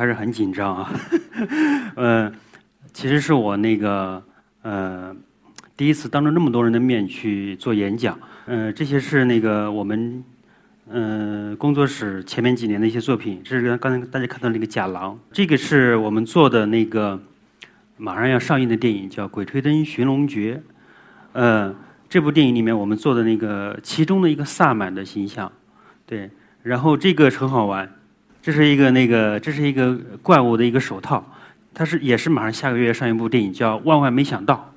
还是很紧张啊。呃，其实是我那个呃第一次当着那么多人的面去做演讲。呃，这些是那个我们呃工作室前面几年的一些作品。这是刚才大家看到那个假狼，这个是我们做的那个马上要上映的电影，叫《鬼吹灯寻龙诀》。呃，这部电影里面我们做的那个其中的一个萨满的形象，对。然后这个很好玩，这是一个那个这是一个怪物的一个手套，它是也是马上下个月上一部电影叫《万万没想到》。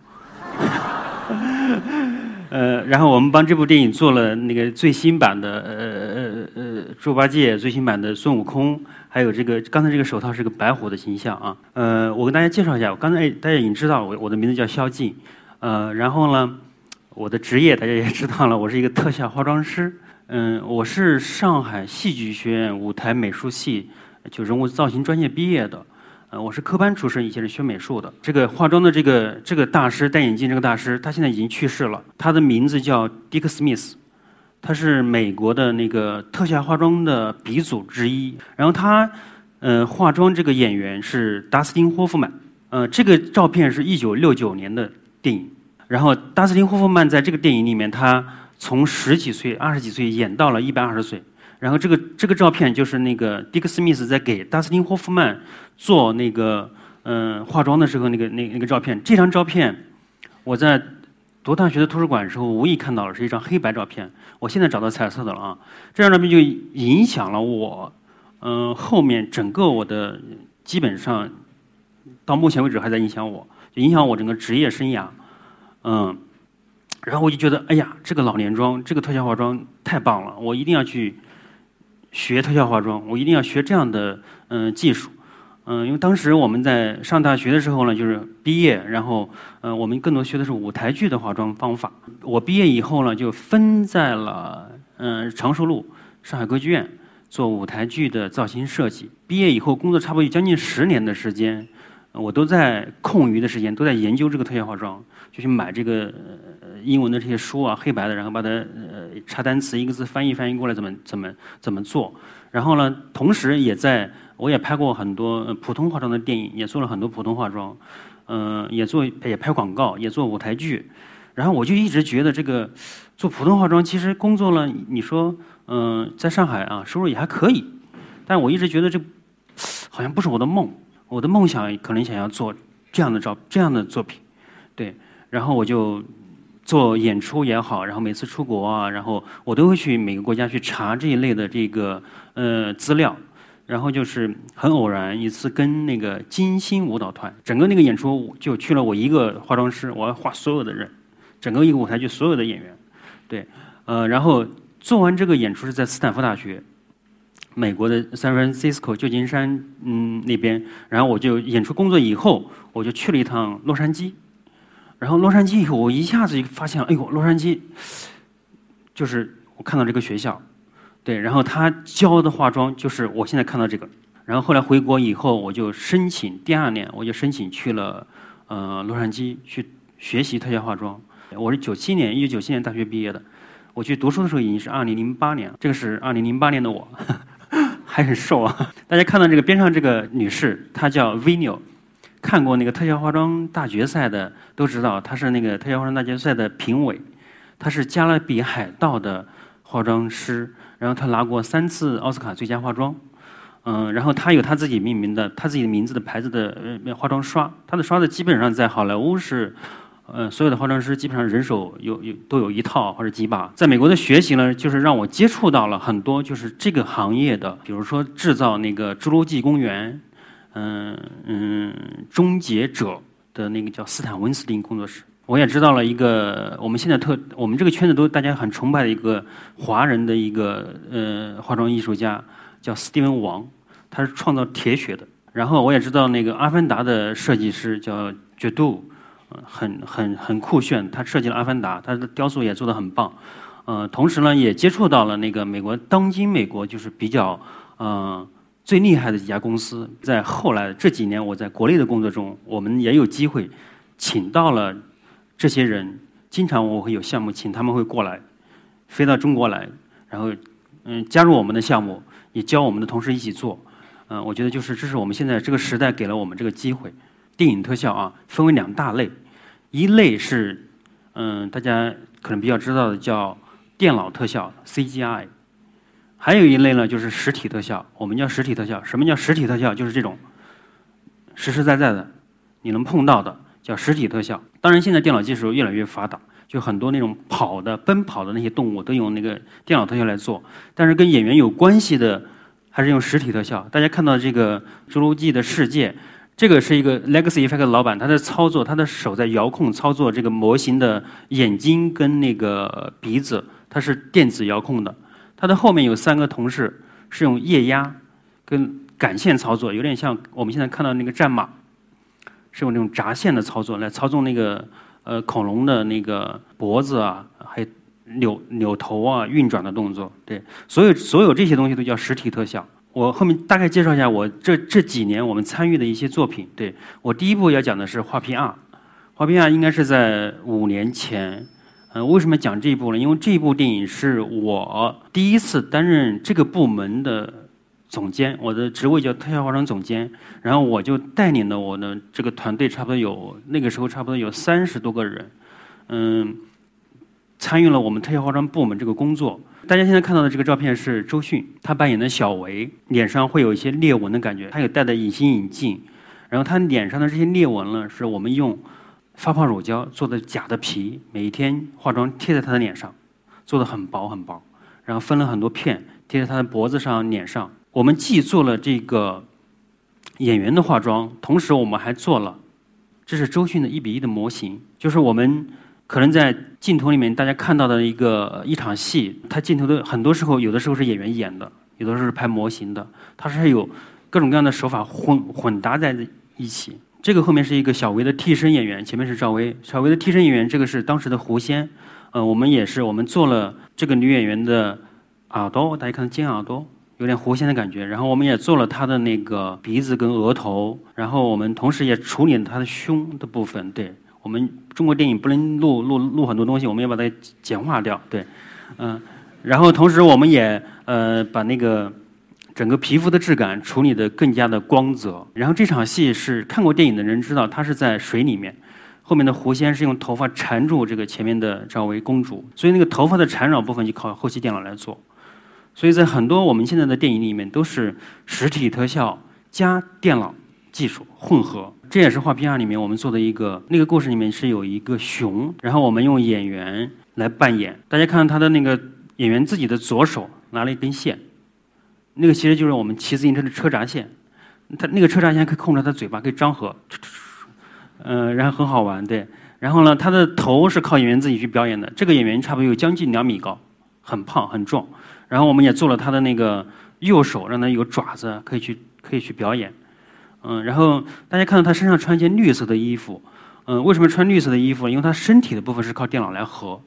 呃，然后我们帮这部电影做了那个最新版的呃呃呃猪八戒，最新版的孙悟空，还有这个刚才这个手套是个白虎的形象啊。呃，我跟大家介绍一下，我刚才大家已经知道我我的名字叫萧静，呃，然后呢，我的职业大家也知道了，我是一个特效化妆师。嗯，我是上海戏剧学院舞台美术系就人物造型专业毕业的。呃，我是科班出身，以前是学美术的。这个化妆的这个这个大师戴眼镜这个大师，他现在已经去世了。他的名字叫 Dick Smith，他是美国的那个特效化妆的鼻祖之一。然后他呃化妆这个演员是达斯汀霍夫曼。呃，这个照片是一九六九年的电影。然后达斯汀霍夫曼在这个电影里面他。从十几岁、二十几岁演到了一百二十岁，然后这个这个照片就是那个迪克·斯密斯在给达斯汀·霍夫曼做那个嗯化妆的时候那个那那个照片。这张照片我在读大学的图书馆的时候无意看到了，是一张黑白照片。我现在找到彩色的了啊！这张照片就影响了我，嗯，后面整个我的基本上到目前为止还在影响我，就影响我整个职业生涯，嗯。然后我就觉得，哎呀，这个老年妆，这个特效化妆太棒了，我一定要去学特效化妆，我一定要学这样的嗯技术，嗯，因为当时我们在上大学的时候呢，就是毕业，然后嗯，我们更多学的是舞台剧的化妆方法。我毕业以后呢，就分在了嗯长寿路上海歌剧院做舞台剧的造型设计。毕业以后工作差不多有将近十年的时间，我都在空余的时间都在研究这个特效化妆，就去买这个呃。英文的这些书啊，黑白的，然后把它呃查单词，一个字翻译翻译过来，怎么怎么怎么做？然后呢，同时也在我也拍过很多普通化妆的电影，也做了很多普通化妆，嗯，也做也拍广告，也做舞台剧。然后我就一直觉得这个做普通化妆，其实工作了，你说嗯，在上海啊，收入也还可以。但我一直觉得这好像不是我的梦，我的梦想可能想要做这样的照这样的作品，对。然后我就。做演出也好，然后每次出国啊，然后我都会去每个国家去查这一类的这个呃资料，然后就是很偶然一次跟那个金星舞蹈团，整个那个演出就去了我一个化妆师，我要画所有的人，整个一个舞台剧所有的演员，对，呃，然后做完这个演出是在斯坦福大学，美国的 San Francisco 旧金山嗯那边，然后我就演出工作以后，我就去了一趟洛杉矶。然后洛杉矶以后，我一下子就发现了，哎呦，洛杉矶，就是我看到这个学校，对，然后他教的化妆就是我现在看到这个。然后后来回国以后，我就申请，第二年我就申请去了，呃，洛杉矶去学习特效化妆。我是九七年，一九九七年大学毕业的，我去读书的时候已经是二零零八年。这个是二零零八年的我，还很瘦啊。大家看到这个边上这个女士，她叫 Vino。看过那个特效化妆大决赛的都知道，她是那个特效化妆大决赛的评委，她是加勒比海盗的化妆师，然后她拿过三次奥斯卡最佳化妆，嗯，然后他有他自己命名的他自己的名字的牌子的化妆刷，他的刷子基本上在好莱坞是，嗯，所有的化妆师基本上人手有有都有一套或者几把，在美国的学习呢，就是让我接触到了很多就是这个行业的，比如说制造那个侏罗纪公园。嗯嗯，终结者的那个叫斯坦温斯汀工作室，我也知道了一个我们现在特我们这个圈子都大家很崇拜的一个华人的一个呃化妆艺术家，叫斯蒂文王，他是创造铁血的。然后我也知道那个阿凡达的设计师叫绝度，很很很酷炫，他设计了阿凡达，他的雕塑也做得很棒。呃，同时呢，也接触到了那个美国当今美国就是比较嗯。最厉害的几家公司，在后来这几年，我在国内的工作中，我们也有机会请到了这些人。经常我会有项目，请他们会过来，飞到中国来，然后嗯加入我们的项目，也教我们的同事一起做。嗯，我觉得就是这是我们现在这个时代给了我们这个机会。电影特效啊，分为两大类，一类是嗯大家可能比较知道的叫电脑特效 CGI，还有一类呢就是实体特效，我们叫实体特效。什么叫实体特效？就是这种实实在在的你能碰到的叫实体特效。当然，现在电脑技术越来越发达，就很多那种跑的、奔跑的那些动物都用那个电脑特效来做。但是跟演员有关系的还是用实体特效。大家看到这个《侏罗纪的世界》。这个是一个 Legacy Effect 的老板，他在操作，他的手在遥控操作这个模型的眼睛跟那个鼻子，它是电子遥控的。他的后面有三个同事是用液压跟感线操作，有点像我们现在看到那个战马，是用那种闸线的操作来操纵那个呃恐龙的那个脖子啊，还有扭扭头啊、运转的动作。对，所有所有这些东西都叫实体特效。我后面大概介绍一下我这这几年我们参与的一些作品。对我第一部要讲的是《画皮二》，《画皮二》应该是在五年前。嗯，为什么讲这一部呢？因为这一部电影是我第一次担任这个部门的总监，我的职位叫特效化妆总监。然后我就带领了我的这个团队，差不多有那个时候差不多有三十多个人，嗯，参与了我们特效化妆部门这个工作。大家现在看到的这个照片是周迅，她扮演的小维，脸上会有一些裂纹的感觉，她有戴的隐形眼镜，然后她脸上的这些裂纹呢，是我们用发泡乳胶做的假的皮，每一天化妆贴在她的脸上，做的很薄很薄，然后分了很多片贴在她的脖子上、脸上。我们既做了这个演员的化妆，同时我们还做了，这是周迅的一比一的模型，就是我们。可能在镜头里面，大家看到的一个一场戏，它镜头的很多时候，有的时候是演员演的，有的时候是拍模型的，它是有各种各样的手法混混搭在一起。这个后面是一个小薇的替身演员，前面是赵薇。小薇的替身演员，这个是当时的狐仙。呃，我们也是，我们做了这个女演员的耳朵，大家看尖耳朵，有点狐仙的感觉。然后我们也做了她的那个鼻子跟额头，然后我们同时也处理了她的胸的部分，对。我们中国电影不能录录录很多东西，我们要把它简化掉，对，嗯，然后同时我们也呃把那个整个皮肤的质感处理的更加的光泽。然后这场戏是看过电影的人知道，它是在水里面，后面的狐仙是用头发缠住这个前面的赵薇公主，所以那个头发的缠绕部分就靠后期电脑来做。所以在很多我们现在的电影里面都是实体特效加电脑技术混合。这也是画皮二里面我们做的一个那个故事里面是有一个熊，然后我们用演员来扮演。大家看他的那个演员自己的左手拿了一根线，那个其实就是我们骑自行车的车闸线。他那个车闸线可以控制他嘴巴可以张合，嗯，然后很好玩，对。然后呢，他的头是靠演员自己去表演的。这个演员差不多有将近两米高，很胖很壮。然后我们也做了他的那个右手，让他有爪子可以去可以去表演。嗯，然后大家看到他身上穿一件绿色的衣服，嗯，为什么穿绿色的衣服？因为他身体的部分是靠电脑来合，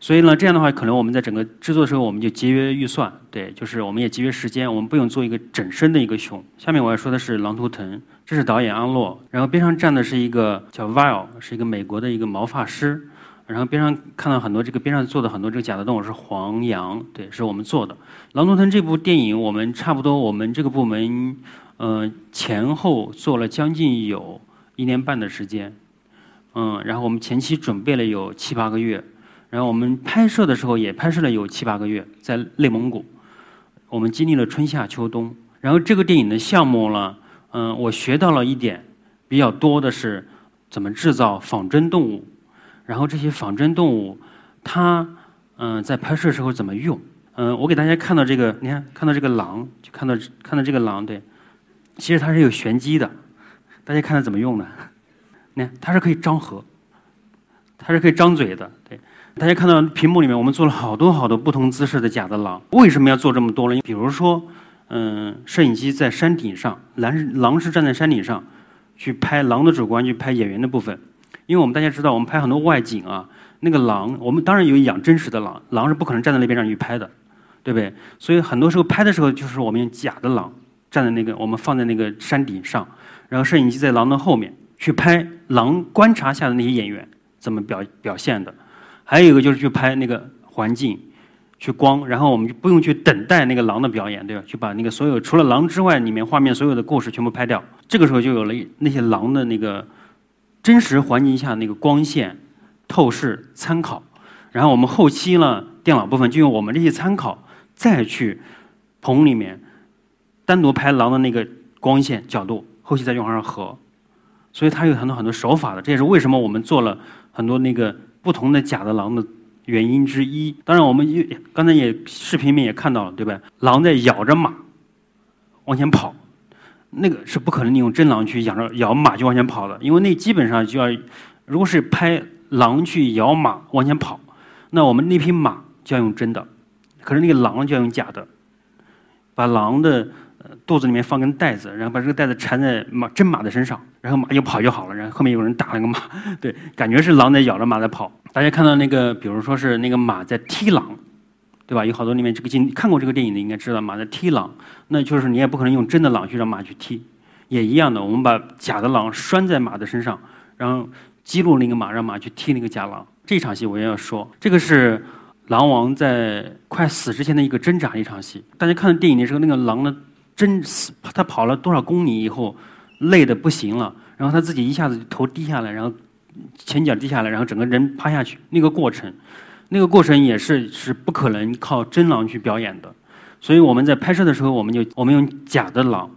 所以呢，这样的话，可能我们在整个制作的时候，我们就节约预算，对，就是我们也节约时间，我们不用做一个整身的一个熊。下面我要说的是《狼图腾》，这是导演安洛，然后边上站的是一个叫 Vile，是一个美国的一个毛发师，然后边上看到很多这个边上做的很多这个假的动物是黄羊，对，是我们做的。《狼图腾》这部电影，我们差不多我们这个部门。嗯，前后做了将近有一年半的时间，嗯，然后我们前期准备了有七八个月，然后我们拍摄的时候也拍摄了有七八个月，在内蒙古，我们经历了春夏秋冬。然后这个电影的项目呢，嗯，我学到了一点比较多的是怎么制造仿真动物，然后这些仿真动物它嗯在拍摄时候怎么用，嗯，我给大家看到这个，你看看到这个狼，就看到看到这个狼，对。其实它是有玄机的，大家看它怎么用的？你看，它是可以张合，它是可以张嘴的。对，大家看到屏幕里面，我们做了好多好多不同姿势的假的狼。为什么要做这么多呢？比如说，嗯，摄影机在山顶上，狼狼是站在山顶上去拍狼的主观去拍演员的部分。因为我们大家知道，我们拍很多外景啊，那个狼，我们当然有养真实的狼，狼是不可能站在那边让你去拍的，对不对？所以很多时候拍的时候，就是我们用假的狼。站在那个，我们放在那个山顶上，然后摄影机在狼的后面去拍狼观察下的那些演员怎么表表现的，还有一个就是去拍那个环境，去光，然后我们就不用去等待那个狼的表演，对吧？去把那个所有除了狼之外，里面画面所有的故事全部拍掉。这个时候就有了那些狼的那个真实环境下那个光线、透视参考。然后我们后期呢，电脑部分就用我们这些参考，再去棚里面单独拍狼的那个光线角度，后期再用上合。所以它有很多很多手法的，这也是为什么我们做了很多那个不同的假的狼的。原因之一，当然我们也刚才也视频里面也看到了，对吧？狼在咬着马往前跑，那个是不可能你用真狼去咬着咬马就往前跑的，因为那基本上就要，如果是拍狼去咬马往前跑，那我们那匹马就要用真的，可是那个狼就要用假的，把狼的肚子里面放根带子，然后把这个带子缠在马真马的身上，然后马就跑就好了，然后后面有人打那个马，对，感觉是狼在咬着马在跑。大家看到那个，比如说是那个马在踢狼，对吧？有好多里面这个经看过这个电影的应该知道，马在踢狼，那就是你也不可能用真的狼去让马去踢，也一样的。我们把假的狼拴在马的身上，然后激怒那个马，让马去踢那个假狼。这场戏我也要说，这个是狼王在快死之前的一个挣扎一场戏。大家看到电影的时候，那个狼呢，真死，他跑了多少公里以后，累的不行了，然后他自己一下子头低下来，然后。前脚低下来，然后整个人趴下去，那个过程，那个过程也是是不可能靠真狼去表演的。所以我们在拍摄的时候，我们就我们用假的狼。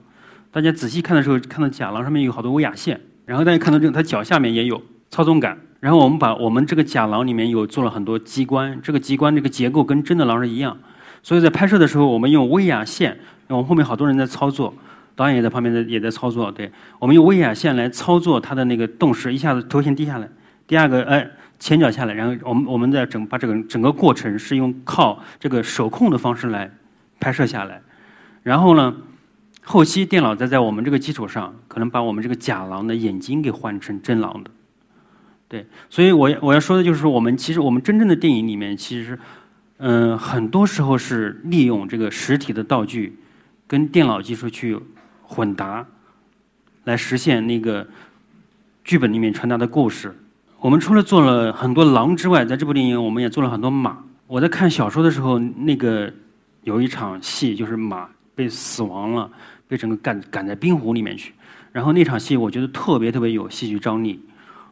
大家仔细看的时候，看到假狼上面有好多威亚线，然后大家看到这个，它脚下面也有操纵杆。然后我们把我们这个假狼里面有做了很多机关，这个机关这个结构跟真的狼是一样。所以在拍摄的时候，我们用威亚线，我们后面好多人在操作。导演也在旁边在也在操作，对。我们用威亚线来操作它的那个动势，一下子头先低下来，第二个哎前脚下来，然后我们我们在整把这个整个过程是用靠这个手控的方式来拍摄下来，然后呢，后期电脑再在我们这个基础上，可能把我们这个假狼的眼睛给换成真狼的，对，所以我我要说的就是我们其实我们真正的电影里面其实嗯很多时候是利用这个实体的道具跟电脑技术去。混搭，来实现那个剧本里面传达的故事。我们除了做了很多狼之外，在这部电影我们也做了很多马。我在看小说的时候，那个有一场戏就是马被死亡了，被整个赶赶在冰湖里面去。然后那场戏我觉得特别特别有戏剧张力。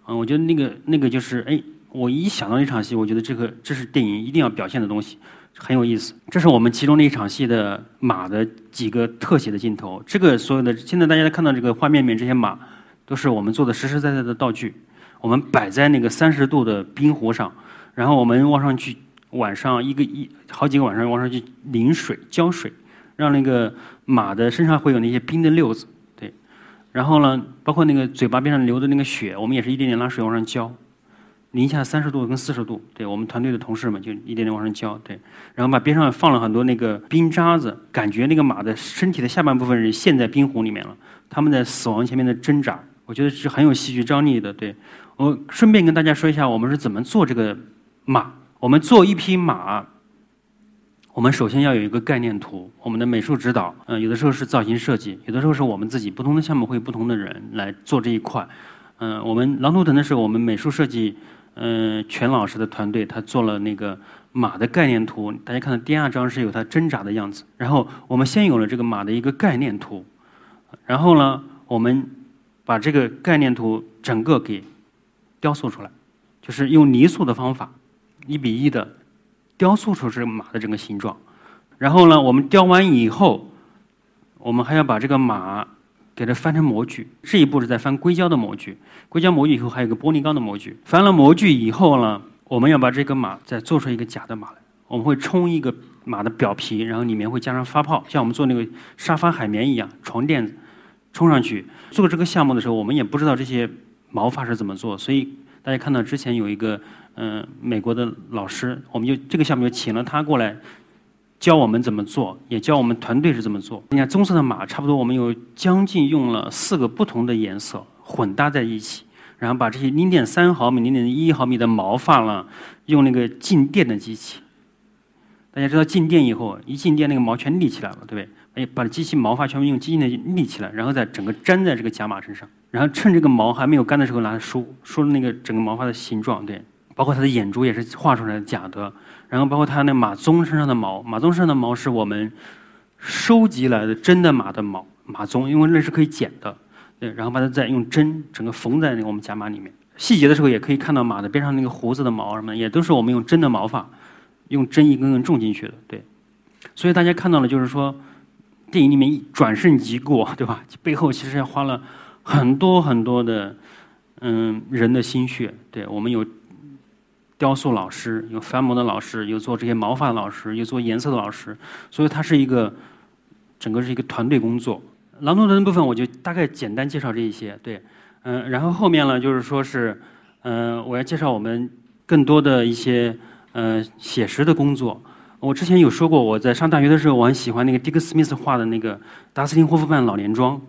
嗯，我觉得那个那个就是哎，我一想到那场戏，我觉得这个这是电影一定要表现的东西。很有意思，这是我们其中的一场戏的马的几个特写的镜头。这个所有的现在大家看到这个画面里面这些马，都是我们做的实实在在的道具。我们摆在那个三十度的冰湖上，然后我们往上去，晚上一个一好几个晚上往上去淋水浇水，让那个马的身上会有那些冰的溜子，对。然后呢，包括那个嘴巴边上流的那个血，我们也是一点点拿水往上浇。零下三十度跟四十度，对我们团队的同事们就一点点往上浇，对，然后把边上放了很多那个冰渣子，感觉那个马的身体的下半部分是陷在冰湖里面了，他们在死亡前面的挣扎，我觉得是很有戏剧张力的。对我顺便跟大家说一下，我们是怎么做这个马。我们做一匹马，我们首先要有一个概念图，我们的美术指导，嗯，有的时候是造型设计，有的时候是我们自己，不同的项目会有不同的人来做这一块。嗯，我们狼图腾的时候，我们美术设计。嗯，全老师的团队他做了那个马的概念图，大家看到第二张是有它挣扎的样子。然后我们先有了这个马的一个概念图，然后呢，我们把这个概念图整个给雕塑出来，就是用泥塑的方法，一比一的雕塑出这个马的整个形状。然后呢，我们雕完以后，我们还要把这个马。给它翻成模具，这一步是在翻硅胶的模具。硅胶模具以后还有个玻璃钢的模具。翻了模具以后呢，我们要把这个马再做出一个假的马来。我们会冲一个马的表皮，然后里面会加上发泡，像我们做那个沙发海绵一样，床垫子冲上去。做这个项目的时候，我们也不知道这些毛发是怎么做，所以大家看到之前有一个嗯美国的老师，我们就这个项目就请了他过来。教我们怎么做，也教我们团队是怎么做。你看棕色的马，差不多我们有将近用了四个不同的颜色混搭在一起，然后把这些零点三毫米、零点一毫米的毛发呢，用那个静电的机器。大家知道静电以后，一静电那个毛全立起来了，对不对？哎，把机器毛发全部用机器的立起来，然后再整个粘在这个假马身上，然后趁这个毛还没有干的时候，拿来梳梳那个整个毛发的形状，对。包括他的眼珠也是画出来的假的，然后包括他那马鬃身上的毛，马鬃身上的毛是我们收集来的真的马的毛，马鬃，因为那是可以剪的，对，然后把它再用针整个缝在那个我们甲马里面。细节的时候也可以看到马的边上那个胡子的毛什么，也都是我们用真的毛发，用针一根根种进去的，对。所以大家看到了，就是说电影里面一转瞬即过，对吧？背后其实要花了很多很多的嗯人的心血，对我们有雕塑老师，有翻模的老师，有做这些毛发的老师，有做颜色的老师，所以它是一个整个是一个团队工作。朗读的部分我就大概简单介绍这一些，对。嗯，然后后面呢，就是说是，嗯，我要介绍我们更多的一些呃写实的工作。我之前有说过，我在上大学的时候，我很喜欢那个迪克·斯密斯画的那个达斯汀·霍夫曼老年妆。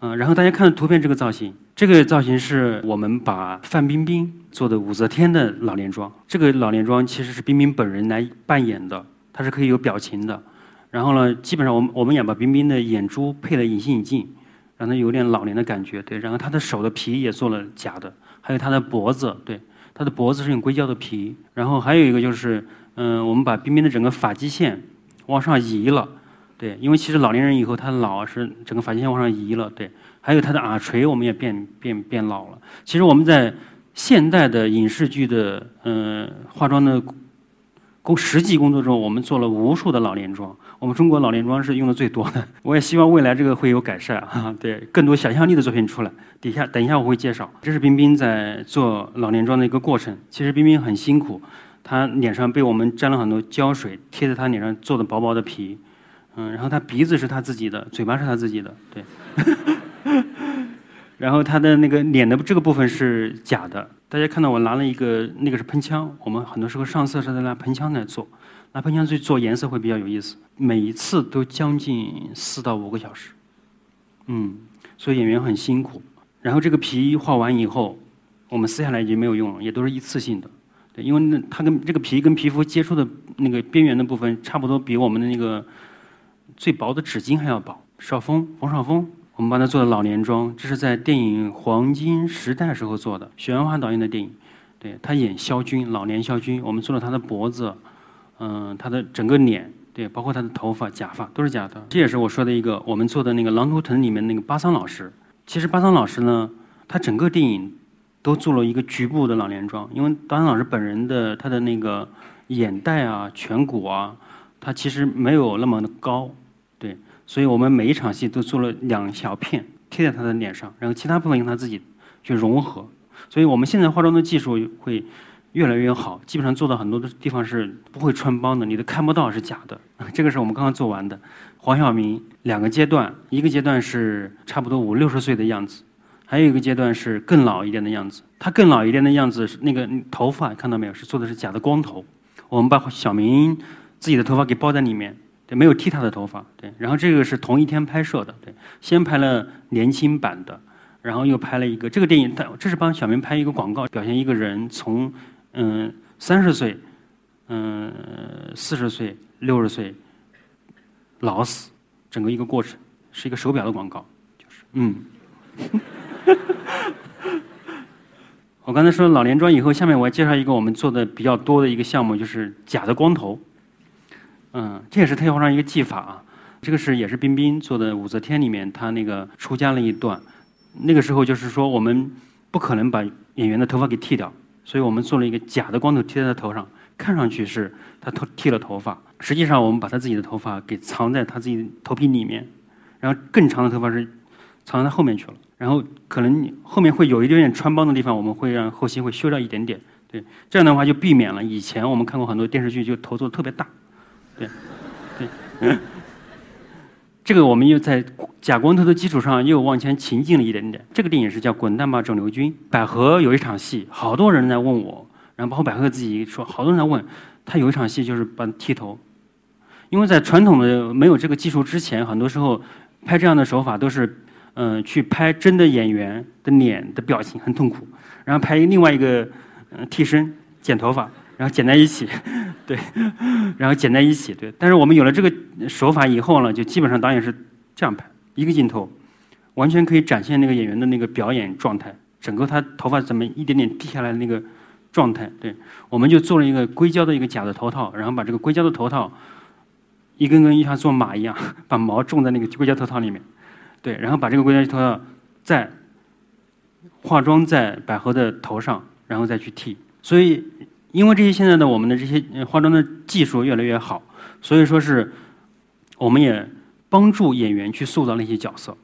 嗯，然后大家看图片这个造型，这个造型是我们把范冰冰做的武则天的老年妆。这个老年妆其实是冰冰本人来扮演的，它是可以有表情的。然后呢，基本上我们我们也把冰冰的眼珠配了隐形眼镜。让她有点老年的感觉，对。然后她的手的皮也做了假的，还有她的脖子，对，她的脖子是用硅胶的皮。然后还有一个就是，嗯，我们把冰冰的整个发际线往上移了，对，因为其实老年人以后他老是整个发际线往上移了，对。还有他的耳垂我们也变变变老了。其实我们在现代的影视剧的嗯化妆的工实际工作中，我们做了无数的老年妆。我们中国老年妆是用的最多的，我也希望未来这个会有改善啊！对，更多想象力的作品出来。底下等一下我会介绍，这是冰冰在做老年妆的一个过程。其实冰冰很辛苦，她脸上被我们沾了很多胶水，贴在她脸上做的薄薄的皮。嗯，然后他鼻子是他自己的，嘴巴是他自己的，对。然后他的那个脸的这个部分是假的。大家看到我拿了一个，那个是喷枪，我们很多时候上色是在拿喷枪来做。拿喷枪去做颜色会比较有意思，每一次都将近四到五个小时，嗯，所以演员很辛苦。然后这个皮画完以后，我们撕下来已经没有用了，也都是一次性的，对，因为那它跟这个皮跟皮肤接触的那个边缘的部分，差不多比我们的那个最薄的纸巾还要薄。邵峰，冯绍峰，我们帮他做的老年妆，这是在电影《黄金时代》时候做的，许鞍华导演的电影，对他演萧军，老年萧军，我们做了他的脖子。嗯，他的整个脸，对，包括他的头发、假发都是假的。这也是我说的一个，我们做的那个《狼图腾》里面那个巴桑老师。其实巴桑老师呢，他整个电影都做了一个局部的老年妆，因为巴桑老师本人的他的那个眼袋啊、颧骨啊，他其实没有那么的高，对，所以我们每一场戏都做了两小片贴在他的脸上，然后其他部分用他自己去融合。所以我们现在化妆的技术会。越来越好，基本上做到很多的地方是不会穿帮的，你都看不到是假的。这个是我们刚刚做完的。黄晓明两个阶段，一个阶段是差不多五六十岁的样子，还有一个阶段是更老一点的样子。他更老一点的样子是那个头发看到没有？是做的是假的光头。我们把小明自己的头发给包在里面，对，没有剃他的头发，对。然后这个是同一天拍摄的，对，先拍了年轻版的，然后又拍了一个这个电影，他这是帮小明拍一个广告，表现一个人从。嗯，三十岁，嗯，四十岁，六十岁，老死，整个一个过程是一个手表的广告，就是嗯。我刚才说老年妆以后，下面我要介绍一个我们做的比较多的一个项目，就是假的光头。嗯，这也是特效化妆一个技法啊。这个是也是冰冰做的《武则天》里面，她那个出家了一段，那个时候就是说我们不可能把演员的头发给剃掉。所以我们做了一个假的光头贴在他头上，看上去是他头剃了头发，实际上我们把他自己的头发给藏在他自己头皮里面，然后更长的头发是藏在后面去了，然后可能后面会有一点点穿帮的地方，我们会让后期会修掉一点点，对，这样的话就避免了以前我们看过很多电视剧就头做的特别大，对，对。这个我们又在假光头的基础上又往前前进了一点点。这个电影是叫《滚蛋吧，肿瘤君》。百合有一场戏，好多人来问我，然后包括百合自己说，好多人来问，他有一场戏就是把剃头，因为在传统的没有这个技术之前，很多时候拍这样的手法都是，嗯，去拍真的演员的脸的表情很痛苦，然后拍另外一个嗯替身剪头发。然后剪在一起，对，然后剪在一起，对。但是我们有了这个手法以后呢，就基本上导演是这样拍，一个镜头，完全可以展现那个演员的那个表演状态，整个他头发怎么一点点剃下来的那个状态。对，我们就做了一个硅胶的一个假的头套，然后把这个硅胶的头套一根根像做马一样，把毛种在那个硅胶头套里面。对，然后把这个硅胶头套再化妆在百合的头上，然后再去剃。所以，因为这些现在的我们的这些化妆的技术越来越好，所以说是我们也帮助演员去塑造那些角色，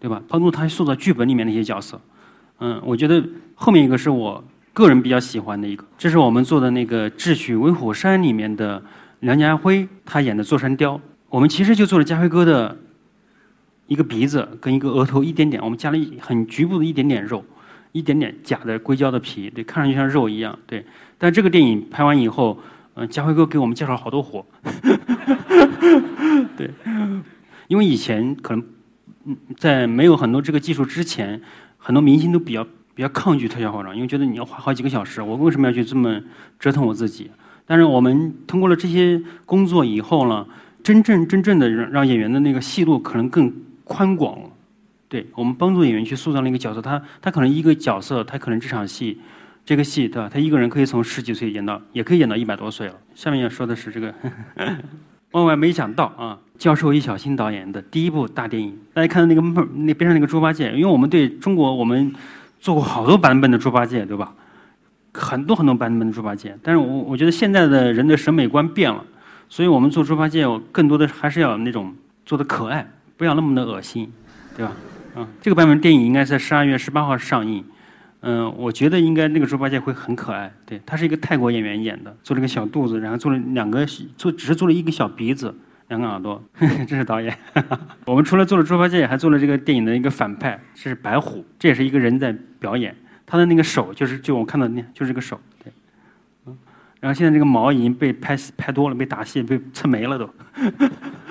对吧？帮助他塑造剧本里面那些角色。嗯，我觉得后面一个是我个人比较喜欢的一个，这是我们做的那个《智取威虎山》里面的梁家辉他演的座山雕。我们其实就做了家辉哥的一个鼻子跟一个额头一点点，我们加了一很局部的一点点肉。一点点假的硅胶的皮，对，看上去像肉一样，对。但这个电影拍完以后，嗯，家辉哥给我们介绍好多活，对。因为以前可能，嗯，在没有很多这个技术之前，很多明星都比较比较抗拒特效化妆，因为觉得你要花好几个小时，我为什么要去这么折腾我自己？但是我们通过了这些工作以后呢，真正真正的让让演员的那个戏路可能更宽广了。对我们帮助演员去塑造那个角色，他他可能一个角色，他可能这场戏，这个戏对吧？他一个人可以从十几岁演到，也可以演到一百多岁了。下面要说的是这个，万万没想到啊！教授易小星导演的第一部大电影，大家看到那个那边上那个猪八戒，因为我们对中国我们做过好多版本的猪八戒，对吧？很多很多版本的猪八戒，但是我我觉得现在的人的审美观变了，所以我们做猪八戒，我更多的还是要那种做的可爱，不要那么的恶心，对吧？嗯，这个版本电影应该在十二月十八号上映。嗯，我觉得应该那个猪八戒会很可爱。对他是一个泰国演员演的，做了个小肚子，然后做了两个做，只是做了一个小鼻子，两个耳朵。这是导演。我们除了做了猪八戒，还做了这个电影的一个反派，这是白虎，这也是一个人在表演。他的那个手就是就我看到那，就是这个手。对，嗯，然后现在这个毛已经被拍拍多了，被打戏被蹭没了都。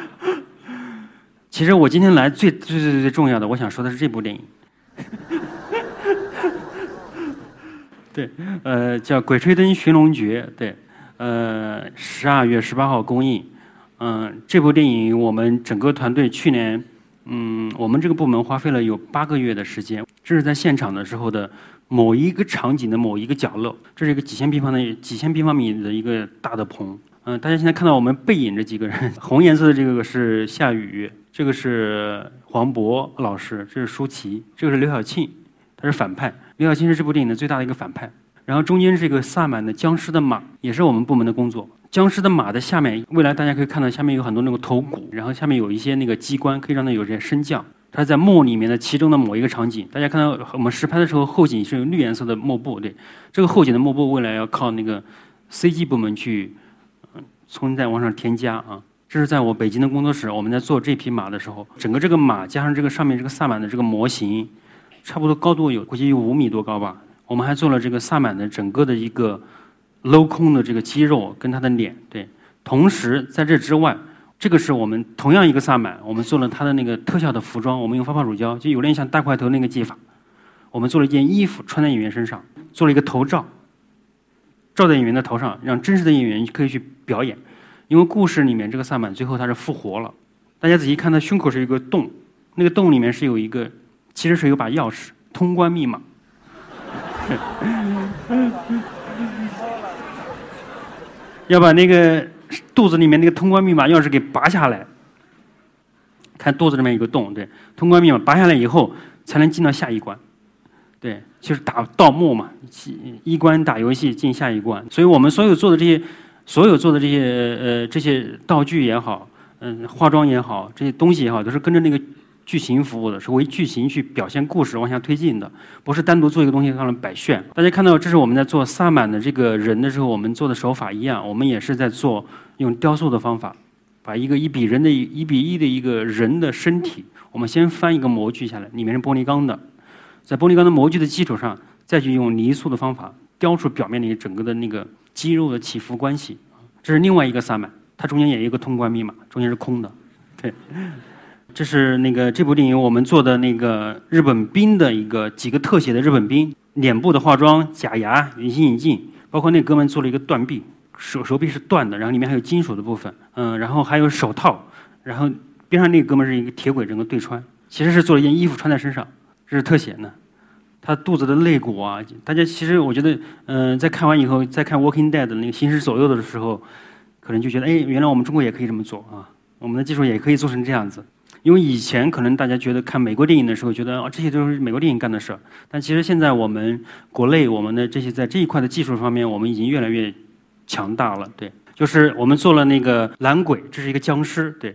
其实我今天来最最最最重要的，我想说的是这部电影。对，呃，叫《鬼吹灯寻龙诀》。对，呃，十二月十八号公映。嗯，这部电影我们整个团队去年，嗯，我们这个部门花费了有八个月的时间。这是在现场的时候的某一个场景的某一个角落，这是一个几千平方的几千平方米的一个大的棚。嗯，大家现在看到我们背影这几个人，红颜色的这个是夏雨。这个是黄渤老师，这是舒淇，这个是刘晓庆，他是反派。刘晓庆是这部电影的最大的一个反派。然后中间这个萨满的僵尸的马，也是我们部门的工作。僵尸的马的下面，未来大家可以看到下面有很多那个头骨，然后下面有一些那个机关，可以让它有些升降。它在墓里面的其中的某一个场景，大家看到我们实拍的时候，后景是有绿颜色的幕布，对，这个后景的幕布未来要靠那个 CG 部门去，嗯，从再往上添加啊。这是在我北京的工作室，我们在做这匹马的时候，整个这个马加上这个上面这个萨满的这个模型，差不多高度有估计有五米多高吧。我们还做了这个萨满的整个的一个镂空的这个肌肉跟他的脸，对。同时在这之外，这个是我们同样一个萨满，我们做了他的那个特效的服装，我们用发泡乳胶，就有点像大块头那个技法。我们做了一件衣服穿在演员身上，做了一个头罩，罩在演员的头上，让真实的演员可以去表演。因为故事里面这个萨满最后他是复活了，大家仔细看他胸口是一个洞，那个洞里面是有一个，其实是有把钥匙，通关密码。要把那个肚子里面那个通关密码钥匙给拔下来，看肚子里面有个洞，对，通关密码拔下来以后才能进到下一关，对，就是打盗墓嘛，一关打游戏进下一关，所以我们所有做的这些。所有做的这些呃这些道具也好，嗯，化妆也好，这些东西也好，都是跟着那个剧情服务的，是为剧情去表现故事往下推进的，不是单独做一个东西上来摆炫。大家看到，这是我们在做萨满的这个人的时候，我们做的手法一样，我们也是在做用雕塑的方法，把一个一比人的一比一的一个人的身体，我们先翻一个模具下来，里面是玻璃钢的，在玻璃钢的模具的基础上，再去用泥塑的方法雕出表面的整个的那个。肌肉的起伏关系，这是另外一个萨满，它中间也有一个通关密码，中间是空的。对，这是那个这部电影我们做的那个日本兵的一个几个特写的日本兵脸部的化妆、假牙、隐形眼镜，包括那哥们做了一个断臂，手手臂是断的，然后里面还有金属的部分，嗯，然后还有手套，然后边上那个哥们是一个铁轨整个对穿，其实是做了一件衣服穿在身上，这是特写呢。他肚子的肋骨啊，大家其实我觉得，嗯，在看完以后，再看《Walking Dead》的那个行尸走肉的时候，可能就觉得，哎，原来我们中国也可以这么做啊，我们的技术也可以做成这样子。因为以前可能大家觉得看美国电影的时候，觉得啊这些都是美国电影干的事儿，但其实现在我们国内我们的这些在这一块的技术方面，我们已经越来越强大了。对，就是我们做了那个蓝鬼，这是一个僵尸，对，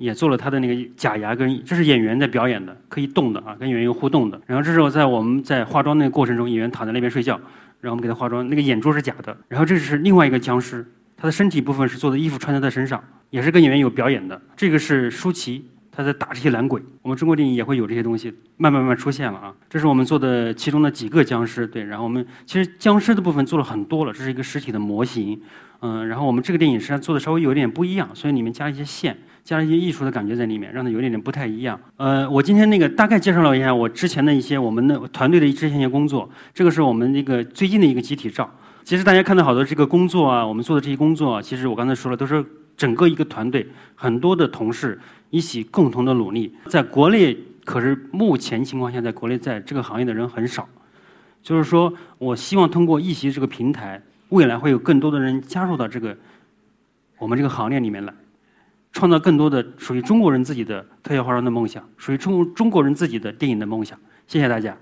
也做了他的那个假牙，跟这是演员在表演的，可以动的啊，跟演员有互动的。然后这时候在我们在化妆那个过程中，演员躺在那边睡觉，然后我们给他化妆，那个眼珠是假的。然后这是另外一个僵尸，他的身体部分是做的衣服穿在他身上，也是跟演员有表演的。这个是舒淇。他在打这些懒鬼，我们中国电影也会有这些东西，慢慢慢慢出现了啊。这是我们做的其中的几个僵尸，对。然后我们其实僵尸的部分做了很多了，这是一个实体的模型，嗯。然后我们这个电影实际上做的稍微有点不一样，所以里面加了一些线，加了一些艺术的感觉在里面，让它有点点不太一样。呃，我今天那个大概介绍了一下我之前的一些我们的团队的之前一些工作，这个是我们那个最近的一个集体照。其实大家看到好多这个工作啊，我们做的这些工作，其实我刚才说了，都是整个一个团队很多的同事。一起共同的努力，在国内可是目前情况下，在国内在这个行业的人很少。就是说我希望通过一席这个平台，未来会有更多的人加入到这个我们这个行列里面来，创造更多的属于中国人自己的特效化妆的梦想，属于中中国人自己的电影的梦想。谢谢大家。